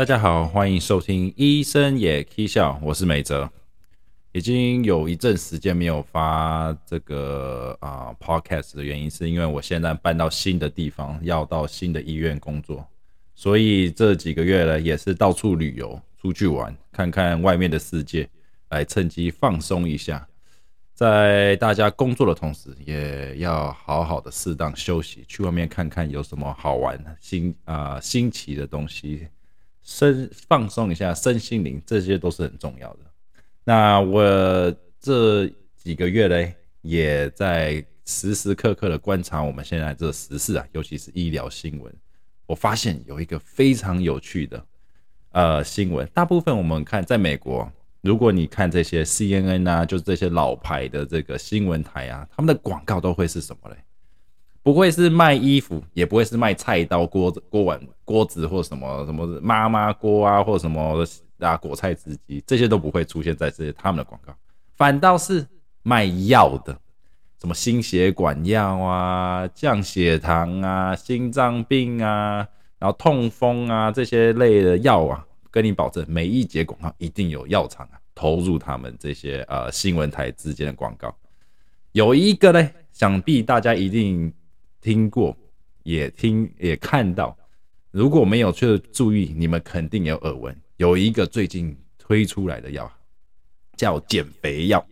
大家好，欢迎收听《医生也 K 笑》，我是美哲。已经有一阵时间没有发这个啊 Podcast 的原因，是因为我现在搬到新的地方，要到新的医院工作，所以这几个月呢，也是到处旅游、出去玩，看看外面的世界，来趁机放松一下。在大家工作的同时，也要好好的适当休息，去外面看看有什么好玩、新啊新奇的东西，身放松一下身心灵，这些都是很重要的。那我这几个月嘞，也在时时刻刻的观察我们现在这时事啊，尤其是医疗新闻。我发现有一个非常有趣的呃新闻，大部分我们看在美国。如果你看这些 CNN 啊，就是这些老牌的这个新闻台啊，他们的广告都会是什么嘞？不会是卖衣服，也不会是卖菜刀、锅子、锅碗、锅子或什么什么妈妈锅啊，或什么啊果菜汁机，这些都不会出现在这些他们的广告，反倒是卖药的，什么心血管药啊、降血糖啊、心脏病啊，然后痛风啊这些类的药啊。跟你保证，每一节广告一定有药厂啊投入他们这些呃新闻台之间的广告。有一个呢，想必大家一定听过，也听也看到。如果没有去注意，你们肯定有耳闻。有一个最近推出来的药叫减肥药，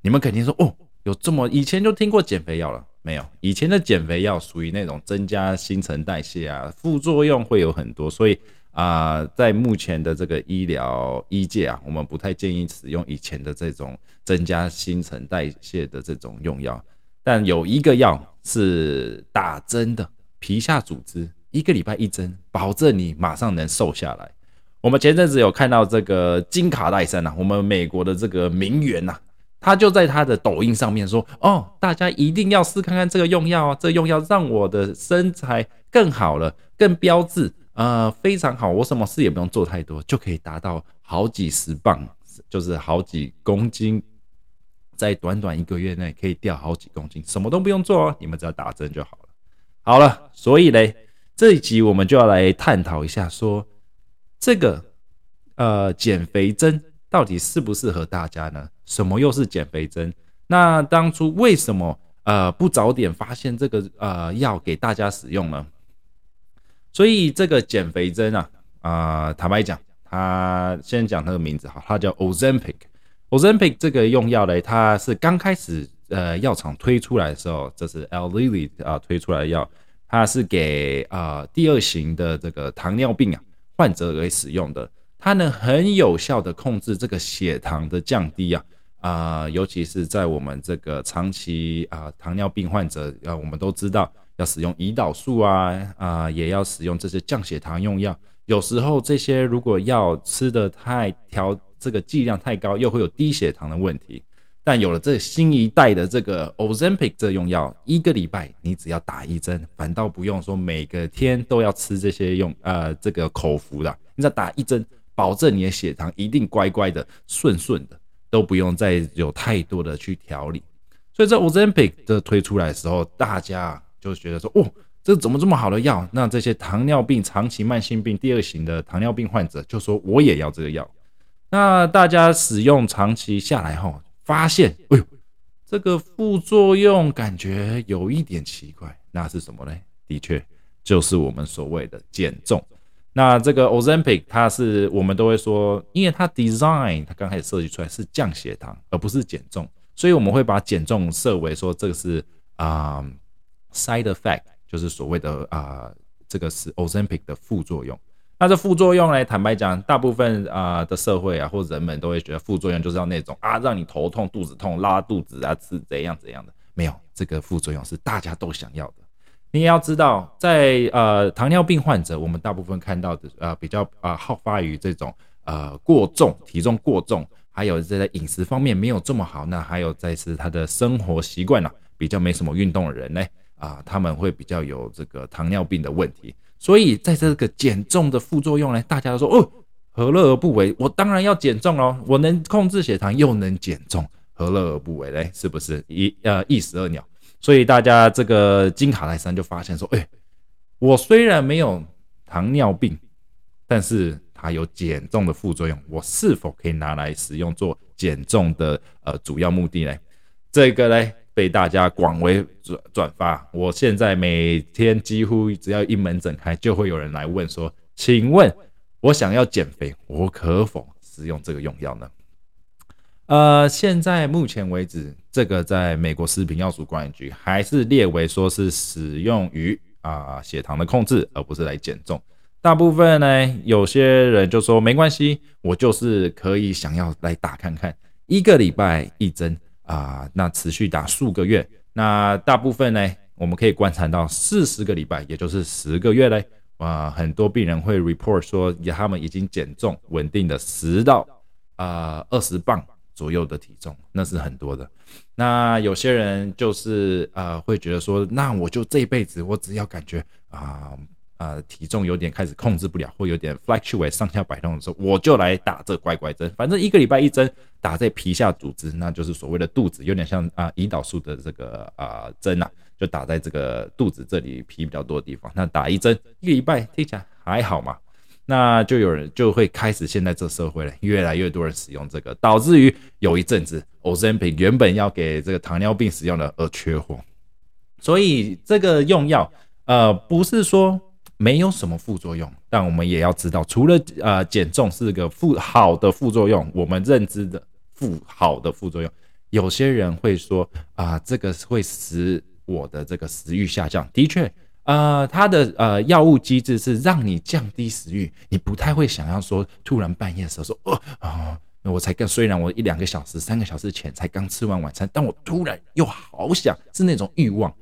你们肯定说哦，有这么以前就听过减肥药了没有？以前的减肥药属于那种增加新陈代谢啊，副作用会有很多，所以。啊，在目前的这个医疗医界啊，我们不太建议使用以前的这种增加新陈代谢的这种用药。但有一个药是打针的，皮下组织一个礼拜一针，保证你马上能瘦下来。我们前阵子有看到这个金卡戴珊呐，我们美国的这个名媛呐，她就在她的抖音上面说：“哦，大家一定要试看看这个用药啊，这用药让我的身材更好了，更标致。”呃，非常好，我什么事也不用做太多，就可以达到好几十磅，就是好几公斤，在短短一个月内可以掉好几公斤，什么都不用做哦，你们只要打针就好了。好了，所以嘞，这一集我们就要来探讨一下，说这个呃减肥针到底适不适合大家呢？什么又是减肥针？那当初为什么呃不早点发现这个呃药给大家使用呢？所以这个减肥针啊，啊，坦白讲，它先讲它的名字哈，它叫 Ozempic。Ozempic 这个用药嘞，它是刚开始呃药厂推出来的时候，这是 L Lilly 啊推出来的药，它是给啊第二型的这个糖尿病啊患者来使用的，它能很有效的控制这个血糖的降低啊啊，尤其是在我们这个长期啊糖尿病患者啊，我们都知道。要使用胰岛素啊啊，也要使用这些降血糖用药。有时候这些如果药吃的太调，这个剂量太高，又会有低血糖的问题。但有了这新一代的这个 Ozempic 这用药，一个礼拜你只要打一针，反倒不用说每个天都要吃这些用呃这个口服的，你只要打一针，保证你的血糖一定乖乖的顺顺的，都不用再有太多的去调理。所以这 Ozempic 的推出来的时候，大家。就觉得说，哦，这怎么这么好的药？那这些糖尿病、长期慢性病第二型的糖尿病患者就说，我也要这个药。那大家使用长期下来后，发现，哎呦，这个副作用感觉有一点奇怪。那是什么呢？的确，就是我们所谓的减重。那这个 Ozempic，它是我们都会说，因为它 design 它刚开始设计出来是降血糖，而不是减重，所以我们会把减重设为说这个是啊。Side effect 就是所谓的啊，这个是 Ozempic 的副作用。那这副作用呢？坦白讲，大部分啊的社会啊或人们都会觉得副作用就是要那种啊让你头痛、肚子痛、拉肚子啊是怎样怎样的。没有，这个副作用是大家都想要的。你也要知道，在呃糖尿病患者，我们大部分看到的呃比较啊好发于这种呃过重、体重过重，还有在饮食方面没有这么好。那还有再是他的生活习惯呢，比较没什么运动的人呢。啊，他们会比较有这个糖尿病的问题，所以在这个减重的副作用呢，大家都说哦，何乐而不为？我当然要减重喽，我能控制血糖又能减重，何乐而不为嘞？是不是一呃一石二鸟？所以大家这个金卡莱山就发现说，哎，我虽然没有糖尿病，但是它有减重的副作用，我是否可以拿来使用做减重的呃主要目的呢？这个呢被大家广为转转发。我现在每天几乎只要一门诊开，就会有人来问说：“请问，我想要减肥，我可否使用这个用药呢？”呃，现在目前为止，这个在美国食品药署管理局还是列为说是使用于啊血糖的控制，而不是来减重。大部分呢，有些人就说没关系，我就是可以想要来打看看，一个礼拜一针啊，那持续打数个月。那大部分呢，我们可以观察到四十个礼拜，也就是十个月嘞，啊，很多病人会 report 说，他们已经减重稳定的十到啊二十磅。左右的体重，那是很多的。那有些人就是呃，会觉得说，那我就这辈子，我只要感觉啊啊体重有点开始控制不了，或有点 fluctuate 上下摆动的时候，我就来打这乖乖针。反正一个礼拜一针，打在皮下组织，那就是所谓的肚子，有点像啊胰岛素的这个啊针啊，就打在这个肚子这里皮比较多的地方。那打一针，一个礼拜听起来还好嘛。那就有人就会开始，现在这社会了，越来越多人使用这个，导致于有一阵子，Ozempic 原本要给这个糖尿病使用的而缺货，所以这个用药，呃，不是说没有什么副作用，但我们也要知道，除了呃减重是个副好的副作用，我们认知的副好的副作用，有些人会说啊，这个会使我的这个食欲下降，的确。呃，它的呃药物机制是让你降低食欲，你不太会想要说突然半夜的时候说，哦啊，我才刚虽然我一两个小时、三个小时前才刚吃完晚餐，但我突然又好想，是那种欲望。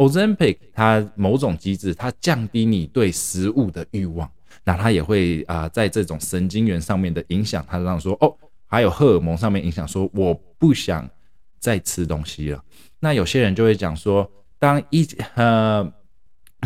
Ozempic 它某种机制，它降低你对食物的欲望，那它也会啊在这种神经元上面的影响，它让说哦，还有荷尔蒙上面影响，说我不想再吃东西了。那有些人就会讲说，当一呃。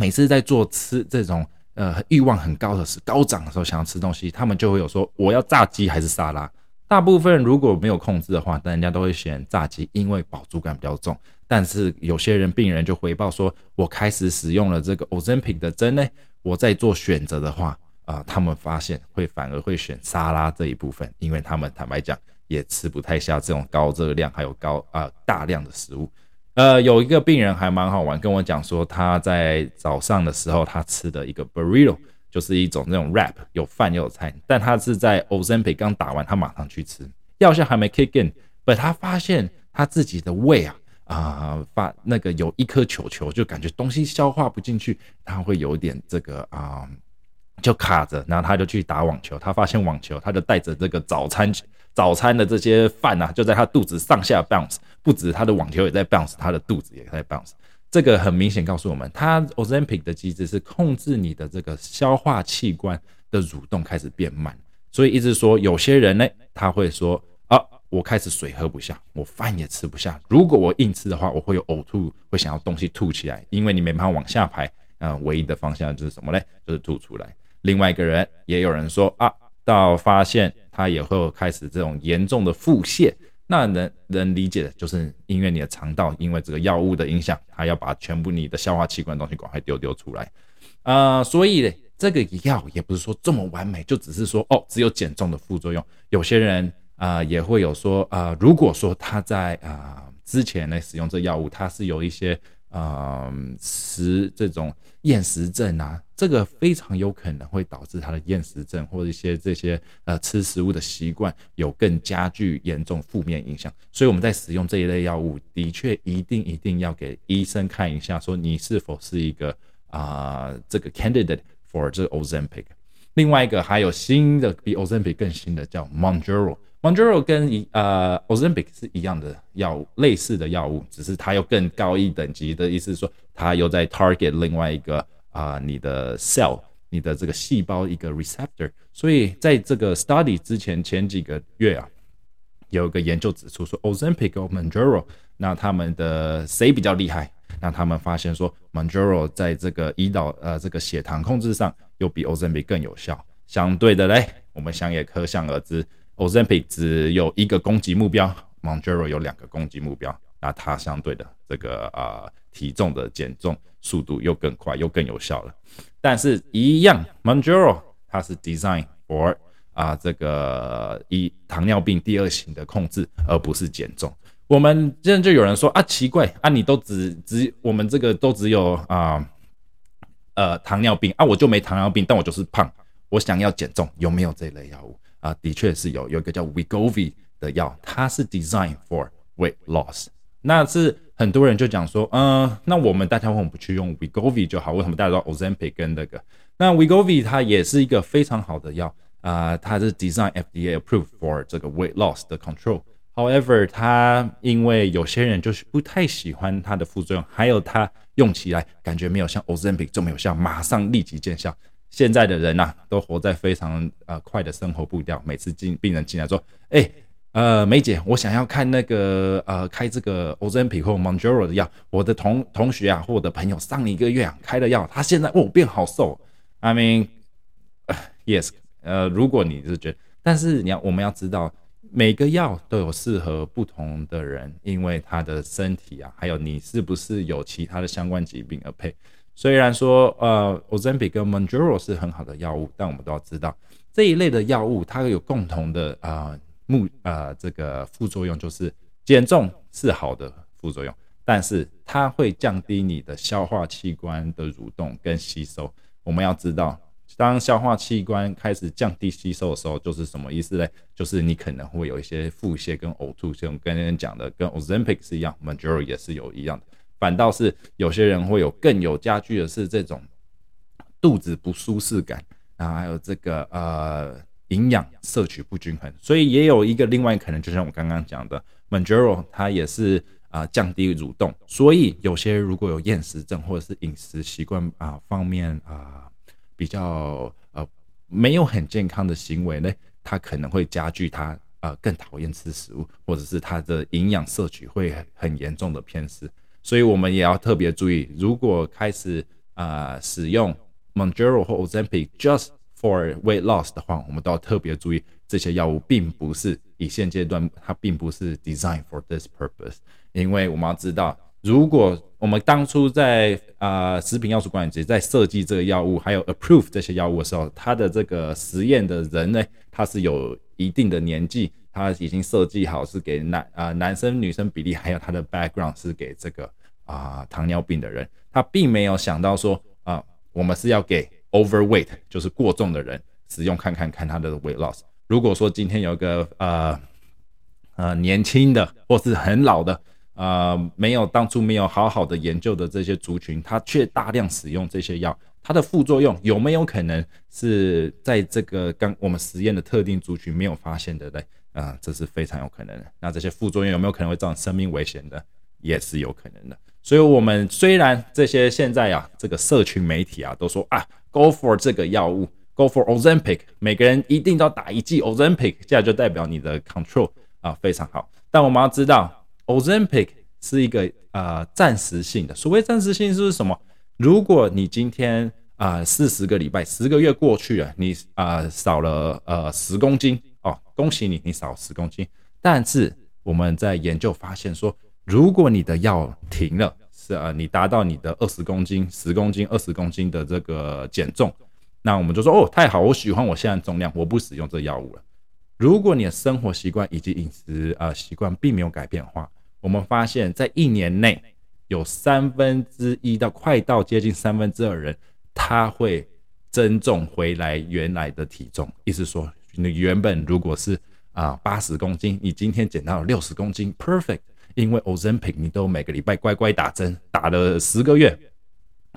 每次在做吃这种呃欲望很高的时高涨的时候，想要吃东西，他们就会有说我要炸鸡还是沙拉。大部分如果没有控制的话，但人家都会选炸鸡，因为饱足感比较重。但是有些人病人就回报说，我开始使用了这个 Ozempic 的针呢，我在做选择的话啊，他们发现会反而会选沙拉这一部分，因为他们坦白讲也吃不太下这种高热量还有高啊大量的食物。呃，有一个病人还蛮好玩，跟我讲说他在早上的时候他吃的一个 burrito，就是一种那种 rap，有饭又有菜。但他是在 Ozempic 刚打完，他马上去吃，药效还没 kick in，不，他发现他自己的胃啊啊发那个有一颗球球，就感觉东西消化不进去，他会有点这个啊就卡着，然后他就去打网球，他发现网球，他就带着这个早餐。早餐的这些饭呐，就在他肚子上下 bounce，不止他的网球也在 bounce，他的肚子也在 bounce。这个很明显告诉我们，他 Ozempic 的机制是控制你的这个消化器官的蠕动开始变慢。所以一直说，有些人呢，他会说，我开始水喝不下，我饭也吃不下。如果我硬吃的话，我会有呕吐，会想要东西吐起来，因为你没办法往下排。嗯，唯一的方向就是什么呢？就是吐出来。另外一个人也有人说啊。到发现他也会开始这种严重的腹泻，那能能理解的就是因为你的肠道因为这个药物的影响，它要把全部你的消化器官东西赶快丢丢出来，啊，所以这个药也不是说这么完美，就只是说哦，只有减重的副作用。有些人啊也会有说啊，如果说他在啊之前呢使用这药物，他是有一些。啊，食这种厌食症啊，这个非常有可能会导致他的厌食症或者一些这些呃吃食物的习惯有更加剧严重负面影响。所以我们在使用这一类药物，的确一定一定要给医生看一下，说你是否是一个啊这个 candidate for 这 Ozempic。另外一个还有新的比 Ozempic 更新的叫 m o n j a r o。Mounjaro 跟一呃 Ozempic 是一样的药物，类似的药物，只是它又更高一等级的意思说，它又在 target 另外一个啊你的 cell，你的这个细胞一个 receptor。所以在这个 study 之前前几个月啊，有一个研究指出说 Ozempic 和 Mounjaro，那他们的谁比较厉害？那他们发现说 Mounjaro 在这个胰岛呃这个血糖控制上又比 Ozempic 更有效。相对的嘞，我们想也可想而知。Ozempic 只有一个攻击目标，Monjero 有两个攻击目标，那它相对的这个啊体重的减重速度又更快又更有效了。但是，一样，Monjero 它是 design for 啊这个一糖尿病第二型的控制，而不是减重。我们现在就有人说啊，奇怪啊，你都只只我们这个都只有啊呃糖尿病啊，我就没糖尿病，但我就是胖，我想要减重，有没有这类药物啊？的确是有，有一个叫 Wegovy 的药，它是 design for weight loss。那是很多人就讲说，嗯，那我们大家为什么不去用 Wegovy 就好？为什么大家都 Ozempic 跟那个？那 Wegovy 它也是一个非常好的药啊，它是 design FDA approved for 这个 weight loss 的 control。However，它因为有些人就是不太喜欢它的副作用，还有它用起来感觉没有像 Ozempic 这么有效，马上立即见效。现在的人呐，都活在非常呃快的生活步调，每次进病人进来说，哎，呃，梅姐，我想要看那个呃开这个 Ozempic 或 m o n j o r o 的药，我的同同学啊或我的朋友上一个月啊开了药，他现在哦变好瘦。I mean，yes，呃，如果你是觉得，但是你要我们要知道。每个药都有适合不同的人，因为他的身体啊，还有你是不是有其他的相关疾病而配。虽然说呃，Ozempic 跟 Mounjaro 是很好的药物，但我们都要知道这一类的药物它有共同的啊目啊这个副作用，就是减重是好的副作用，但是它会降低你的消化器官的蠕动跟吸收。我们要知道。当消化器官开始降低吸收的时候，就是什么意思呢？就是你可能会有一些腹泻跟呕吐，像跟人讲的，跟 Ozempic 是一样，Majoro 也是有一样的。反倒是有些人会有更有加剧的是这种肚子不舒适感，然后还有这个呃营养摄取不均衡。所以也有一个另外可能，就像我刚刚讲的，Majoro 它也是啊降低蠕动。所以有些如果有厌食症或者是饮食习惯啊方面啊。比较呃没有很健康的行为呢，他可能会加剧他呃更讨厌吃食物，或者是他的营养摄取会很严重的偏食，所以我们也要特别注意，如果开始啊使用 Monjero 或 Ozempic just for weight loss 的话，我们都要特别注意，这些药物并不是以现阶段它并不是 design for this purpose，因为我们要知道。如果我们当初在啊食品药物管理局在设计这个药物，还有 approve 这些药物的时候，它的这个实验的人呢，他是有一定的年纪，他已经设计好是给男啊男生女生比例，还有他的 background 是给这个啊糖尿病的人，他并没有想到说啊我们是要给 overweight 就是过重的人使用看看看他的 weight loss。如果说今天有个呃呃年轻的或是很老的。呃，没有当初没有好好的研究的这些族群，他却大量使用这些药，它的副作用有没有可能是在这个刚我们实验的特定族群没有发现的呢？啊，这是非常有可能的。那这些副作用有没有可能会造成生命危险的？也是有可能的。所以，我们虽然这些现在啊，这个社群媒体啊，都说啊，Go for 这个药物，Go for Ozempic，每个人一定要打一剂 Ozempic，这样就代表你的 control 啊非常好。但我们要知道。Ozempic 是一个呃暂时性的，所谓暂时性是什么？如果你今天啊四十个礼拜、十个月过去了，你啊少了呃十公斤哦，恭喜你，你少十公斤。但是我们在研究发现说，如果你的药停了，是啊，你达到你的二十公斤、十公斤、二十公斤的这个减重，那我们就说哦，太好，我喜欢我现在重量，我不使用这药物了。如果你的生活习惯以及饮食啊习惯并没有改变的话，我们发现，在一年内有三分之一到快到接近三分之二人，他会增重回来原来的体重。意思说，你原本如果是啊八十公斤，你今天减到六十公斤，perfect。因为 Ozempic 你都每个礼拜乖乖打针，打了十个月，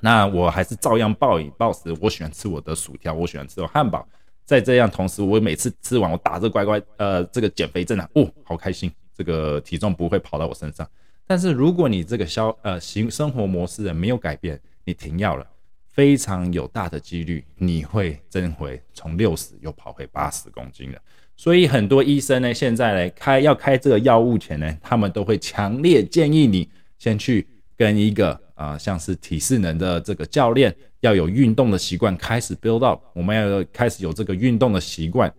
那我还是照样暴饮暴食。我喜欢吃我的薯条，我喜欢吃我汉堡。在这样同时，我每次吃完，我打这乖乖，呃，这个减肥针啊，哦，好开心，这个体重不会跑到我身上。但是如果你这个消呃行生活模式没有改变，你停药了，非常有大的几率你会增回从六十又跑回八十公斤了。所以很多医生呢，现在来开要开这个药物前呢，他们都会强烈建议你先去跟一个啊，像是体适能的这个教练。要有运动的习惯，开始 build up，我们要开始有这个运动的习惯。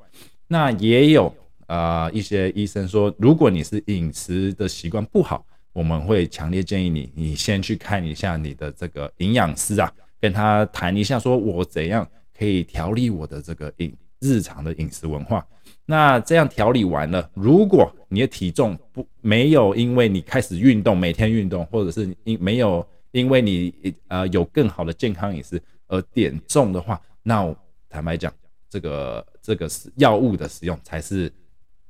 那也有啊一些医生说，如果你是饮食的习惯不好，我们会强烈建议你，你先去看一下你的这个营养师啊，跟他谈一下，说我怎样可以调理我的这个饮日常的饮食文化。那这样调理完了，如果你的体重不没有因为你开始运动，每天运动，或者是因没有因为你呃有更好的健康饮食而减重的话，那坦白讲，这个这个是药物的使用才是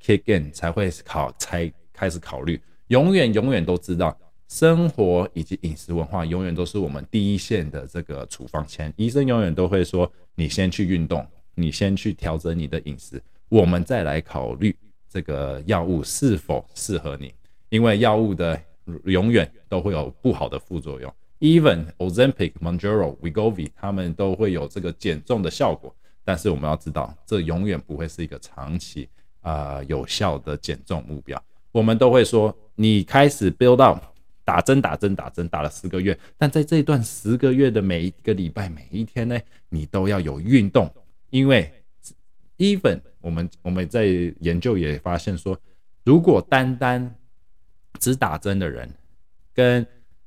kick in 才会考才开始考虑。永远永远都知道，生活以及饮食文化永远都是我们第一线的这个处方签。医生永远都会说，你先去运动，你先去调整你的饮食。我们再来考虑这个药物是否适合你，因为药物的永远都会有不好的副作用。Even Ozempic、Monjaro,、Wegovy，他们都会有这个减重的效果，但是我们要知道，这永远不会是一个长期啊有效的减重目标。我们都会说，你开始 build up，打针、打针、打针，打了十个月，但在这一段十个月的每一个礼拜、每一天呢，你都要有运动，因为 Even 我们我们在研究也发现说，如果单单只打针的人，跟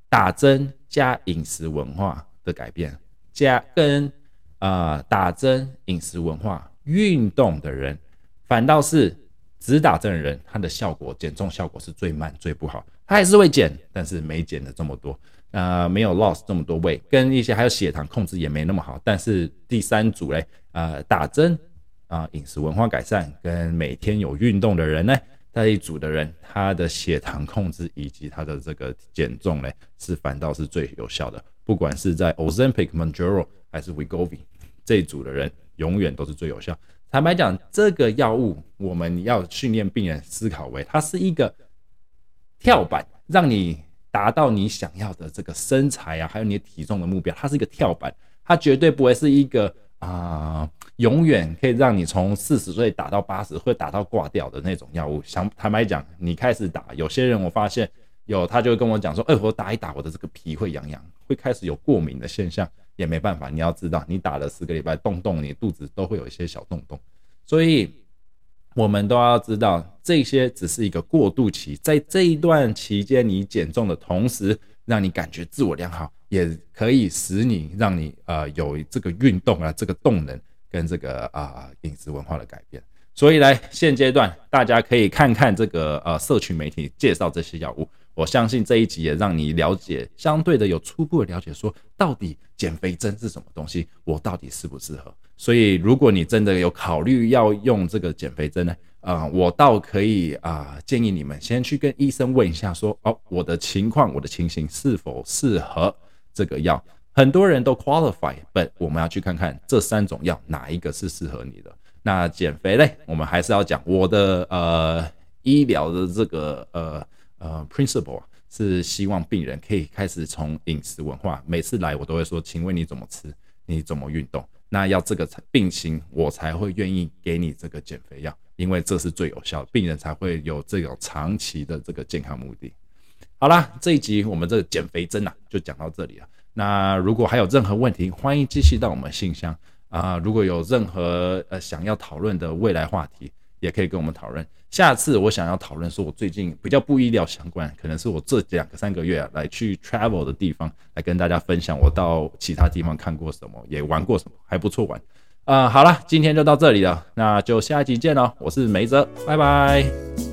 打针加饮食文化的改变，加跟啊打针饮食文化运动的人，反倒是只打针的人，他的效果减重效果是最慢最不好，他还是会减，但是没减的这么多，呃没有 loss 这么多位，跟一些还有血糖控制也没那么好，但是第三组嘞，呃打针。啊，饮食文化改善跟每天有运动的人呢，在一组的人，他的血糖控制以及他的这个减重呢，是反倒是最有效的。不管是在 Ozempic、Mounjaro 还是 Wegovy 这一组的人，永远都是最有效。坦白讲，这个药物我们要训练病人思考为，它是一个跳板，让你达到你想要的这个身材啊，还有你的体重的目标。它是一个跳板，它绝对不会是一个啊。永远可以让你从四十岁打到八十，会打到挂掉的那种药物。想坦白讲，你开始打，有些人我发现有，他就跟我讲说：“哎，我打一打，我的这个皮会痒痒，会开始有过敏的现象。”也没办法，你要知道，你打了十个礼拜，动动你肚子都会有一些小洞洞。所以，我们都要知道，这些只是一个过渡期，在这一段期间，你减重的同时，让你感觉自我良好，也可以使你让你呃有这个运动啊这个动能。跟这个啊饮食文化的改变，所以来现阶段大家可以看看这个呃社群媒体介绍这些药物，我相信这一集也让你了解相对的有初步的了解，说到底减肥针是什么东西，我到底适不适合？所以如果你真的有考虑要用这个减肥针呢，啊，我倒可以啊建议你们先去跟医生问一下，说哦我的情况我的情形是否适合这个药。很多人都 qualify，但我们要去看看这三种药哪一个是适合你的。那减肥嘞，我们还是要讲我的呃医疗的这个呃呃 principle 是希望病人可以开始从饮食文化。每次来我都会说，请问你怎么吃，你怎么运动？那要这个病情我才会愿意给你这个减肥药，因为这是最有效，病人才会有这种长期的这个健康目的。好啦，这一集我们这个减肥针啊，就讲到这里了。那如果还有任何问题，欢迎继续到我们信箱啊。如果有任何呃想要讨论的未来话题，也可以跟我们讨论。下次我想要讨论说，我最近比较不医疗相关，可能是我这两个三个月来去 travel 的地方，来跟大家分享我到其他地方看过什么，也玩过什么，还不错玩。啊，好了，今天就到这里了，那就下一集见喽。我是梅泽，拜拜。